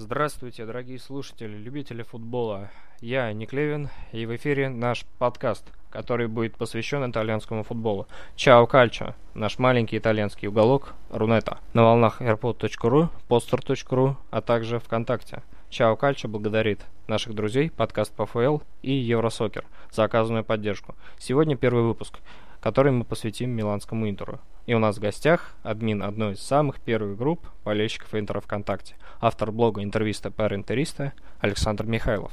Здравствуйте, дорогие слушатели, любители футбола. Я Ник Левин, и в эфире наш подкаст, который будет посвящен итальянскому футболу. Чао Кальчо, наш маленький итальянский уголок Рунета. На волнах airpod.ru, poster.ru, а также ВКонтакте. Чао Кальчо благодарит наших друзей, подкаст ПФЛ и Евросокер за оказанную поддержку. Сегодня первый выпуск, который мы посвятим Миланскому Интеру. И у нас в гостях админ одной из самых первых групп болельщиков Интера ВКонтакте, автор блога интервиста per интериста Александр Михайлов.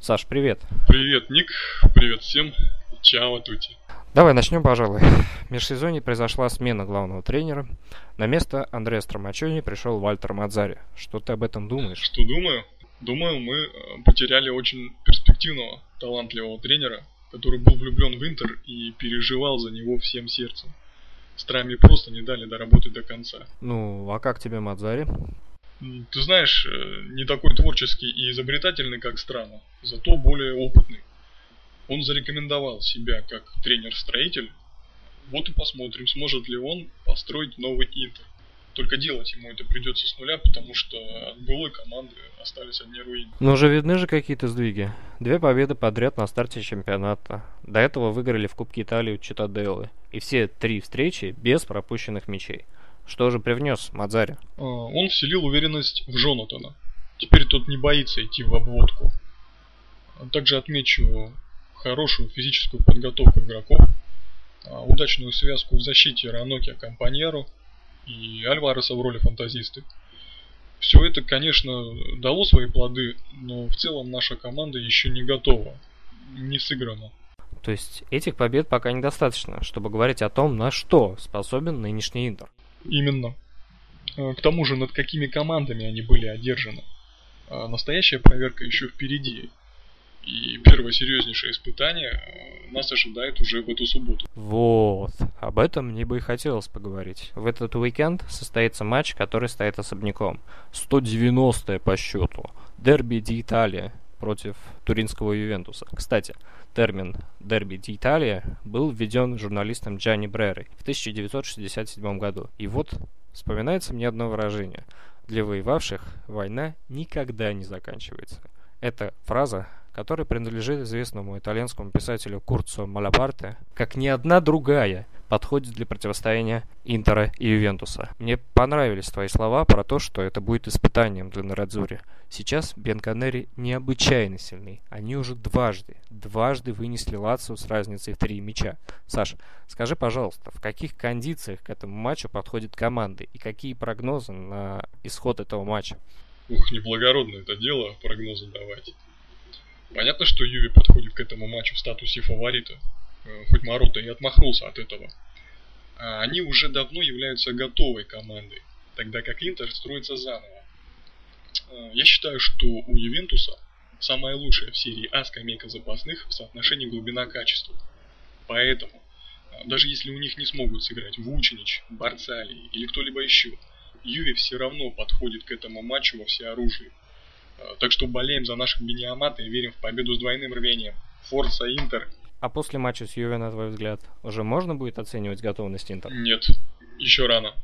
Саш, привет. Привет, Ник. Привет всем. Чао, тути. Давай начнем, пожалуй. В межсезонье произошла смена главного тренера. На место Андрея Стромачони пришел Вальтер Мадзари. Что ты об этом думаешь? Что думаю? Думаю, мы э, потеряли очень перспективного, талантливого тренера, который был влюблен в Интер и переживал за него всем сердцем. Страми просто не дали доработать до конца. Ну, а как тебе Мадзари? Ты знаешь, э, не такой творческий и изобретательный, как Страна, зато более опытный. Он зарекомендовал себя как тренер-строитель. Вот и посмотрим, сможет ли он построить новый Интер. Только делать ему это придется с нуля, потому что от былой команды остались одни руины. Но уже видны же какие-то сдвиги. Две победы подряд на старте чемпионата. До этого выиграли в Кубке Италии у Читаделлы. И все три встречи без пропущенных мячей. Что же привнес Мадзари? А, он вселил уверенность в Джонатана. Теперь тот не боится идти в обводку. Также отмечу хорошую физическую подготовку игроков, а, удачную связку в защите Раноки Компаньеру и Альвареса в роли фантазисты. Все это, конечно, дало свои плоды, но в целом наша команда еще не готова, не сыграна. То есть этих побед пока недостаточно, чтобы говорить о том, на что способен нынешний Интер. Именно. А, к тому же, над какими командами они были одержаны. Настоящая проверка еще впереди. И первое серьезнейшее испытание э, нас ожидает уже в эту субботу. Вот, об этом мне бы и хотелось поговорить. В этот уикенд состоится матч, который стоит особняком. 190 по счету. Дерби ди Италия против туринского Ювентуса. Кстати, термин «дерби ди Италия» был введен журналистом Джанни Брерой в 1967 году. И вот вспоминается мне одно выражение. Для воевавших война никогда не заканчивается. Эта фраза который принадлежит известному итальянскому писателю Курцо Малапарте, как ни одна другая подходит для противостояния Интера и Ювентуса. Мне понравились твои слова про то, что это будет испытанием для Нарадзури. Сейчас Бенканери необычайно сильны. Они уже дважды, дважды вынесли Лацию с разницей в три мяча. Саша, скажи, пожалуйста, в каких кондициях к этому матчу подходят команды и какие прогнозы на исход этого матча? Ух, неблагородно это дело, прогнозы давать. Понятно, что Юви подходит к этому матчу в статусе фаворита, э, хоть Марота и отмахнулся от этого. А они уже давно являются готовой командой, тогда как Интер строится заново. Э, я считаю, что у Ювентуса самая лучшая в серии А скамейка запасных в соотношении глубина-качества. Поэтому, э, даже если у них не смогут сыграть Вучинич, Барцали или кто-либо еще, Юви все равно подходит к этому матчу во всеоружии. Так что болеем за наших Бениамата и верим в победу с двойным рвением. Форса Интер. А после матча с Юве, на твой взгляд, уже можно будет оценивать готовность Интер? Нет, еще рано.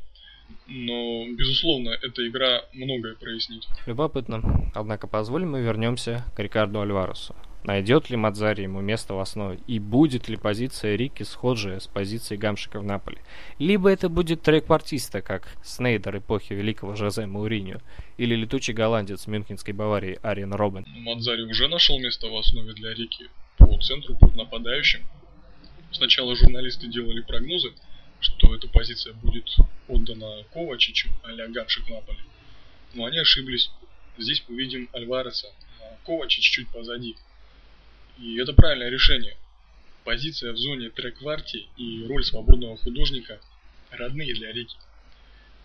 Но, безусловно, эта игра многое прояснит. Любопытно. Однако позволим мы вернемся к Рикарду Альваресу. Найдет ли Мадзари ему место в основе? И будет ли позиция Рики схожая с позицией Гамшика в Наполе? Либо это будет трек-партиста, как Снейдер эпохи великого Жозе Мауриньо, или летучий голландец Мюнхенской Баварии Ариен Робен. Мадзари уже нашел место в основе для Рики по центру, по нападающим. Сначала журналисты делали прогнозы, что эта позиция будет отдана Ковачичу, а-ля Гамшик Наполе. Но они ошиблись. Здесь мы видим Альвареса, а Ковачич чуть позади. И это правильное решение. Позиция в зоне трек-варти и роль свободного художника родные для Рики.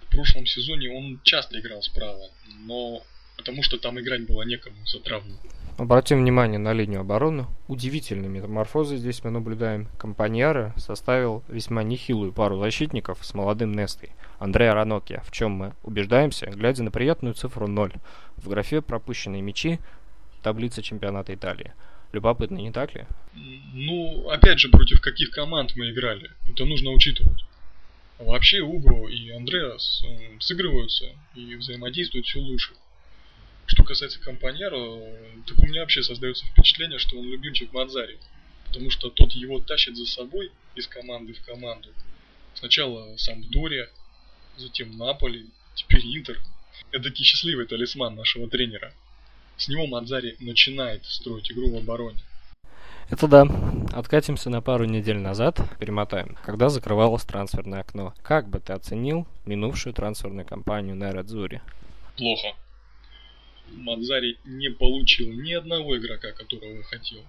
В прошлом сезоне он часто играл справа, но потому что там играть было некому за травму. Обратим внимание на линию обороны. Удивительные метаморфозы здесь мы наблюдаем. Компаньяра составил весьма нехилую пару защитников с молодым Нестой. Андреа Ранокия, в чем мы убеждаемся, глядя на приятную цифру 0. В графе пропущенные мячи таблица чемпионата Италии. Любопытно, не так ли? Ну, опять же, против каких команд мы играли. Это нужно учитывать. Вообще Уго и Андреас сыгрываются и взаимодействуют все лучше. Что касается Компаньеро, так у меня вообще создается впечатление, что он любимчик Мадзари. Потому что тот его тащит за собой из команды в команду. Сначала Сампдория, затем Наполи, теперь Интер. Это счастливый талисман нашего тренера. С него Мадзари начинает строить игру в обороне. Это да. Откатимся на пару недель назад, перемотаем, когда закрывалось трансферное окно. Как бы ты оценил минувшую трансферную кампанию на Радзуре? Плохо. Мадзари не получил ни одного игрока, которого хотел.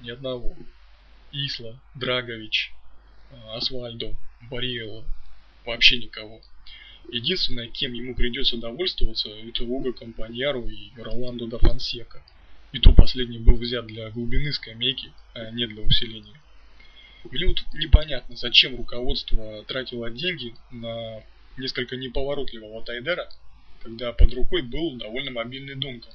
Ни одного. Исла, Драгович, Асвальдо, Бариэло. Вообще никого. Единственное, кем ему придется довольствоваться, это Уго Компаньяру и Роландо да Фонсека. И то последний был взят для глубины скамейки, а не для усиления. Вот непонятно, зачем руководство тратило деньги на несколько неповоротливого Тайдера, когда под рукой был довольно мобильный Дункан.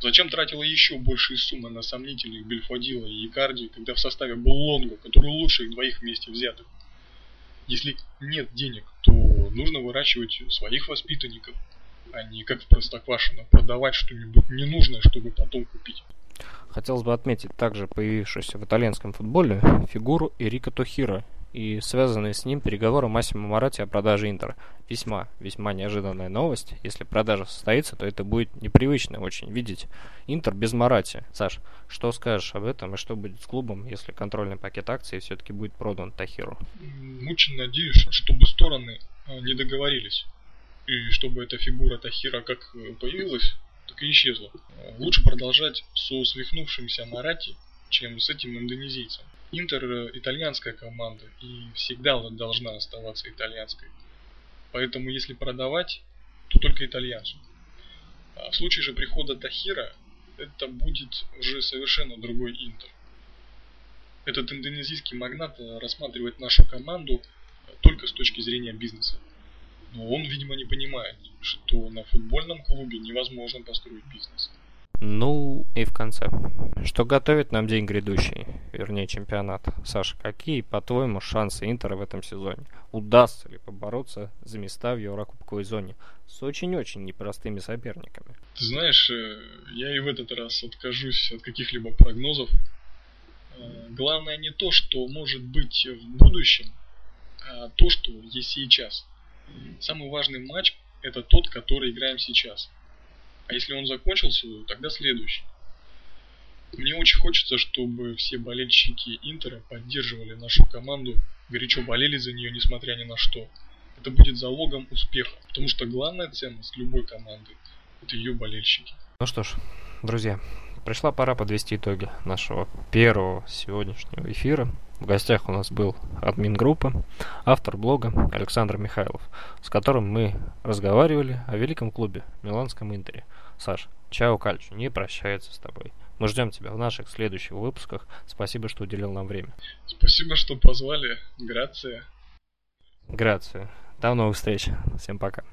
Зачем тратила еще большие суммы на сомнительных Бельфодила и Икарди, когда в составе был Лонго, который лучше их двоих вместе взятых? Если нет денег, то нужно выращивать своих воспитанников, а не как в Простоквашино продавать что-нибудь ненужное, чтобы потом купить. Хотелось бы отметить также появившуюся в итальянском футболе фигуру Эрика Тохира и связанные с ним переговоры Массимо Марати о продаже Интера. Весьма, весьма неожиданная новость. Если продажа состоится, то это будет непривычно очень видеть Интер без Марати. Саш, что скажешь об этом и что будет с клубом, если контрольный пакет акций все-таки будет продан Тахиру? Очень надеюсь, чтобы стороны не договорились. И чтобы эта фигура Тахира как э, появилась, так и исчезла. Лучше продолжать со свихнувшимся Марати, чем с этим индонезийцем. Интер э, итальянская команда и всегда должна оставаться итальянской. Поэтому если продавать, то только итальянцу. А в случае же прихода Тахира, это будет уже совершенно другой Интер. Этот индонезийский магнат э, рассматривает нашу команду только с точки зрения бизнеса. Но он, видимо, не понимает, что на футбольном клубе невозможно построить бизнес. Ну и в конце. Что готовит нам день грядущий, вернее чемпионат? Саша, какие, по-твоему, шансы Интера в этом сезоне? Удастся ли побороться за места в Еврокубковой зоне с очень-очень непростыми соперниками? Ты знаешь, э, я и в этот раз откажусь от каких-либо прогнозов. Э, главное не то, что может быть в будущем, то, что есть сейчас. Самый важный матч это тот, который играем сейчас. А если он закончился, тогда следующий. Мне очень хочется, чтобы все болельщики Интера поддерживали нашу команду, горячо болели за нее, несмотря ни на что. Это будет залогом успеха, потому что главная ценность любой команды – это ее болельщики. Ну что ж, друзья, пришла пора подвести итоги нашего первого сегодняшнего эфира. В гостях у нас был админ группы, автор блога Александр Михайлов, с которым мы разговаривали о великом клубе Миланском Интере. Саш, Чао Кальчу не прощается с тобой. Мы ждем тебя в наших следующих выпусках. Спасибо, что уделил нам время. Спасибо, что позвали. Грация. Грация. До новых встреч. Всем пока.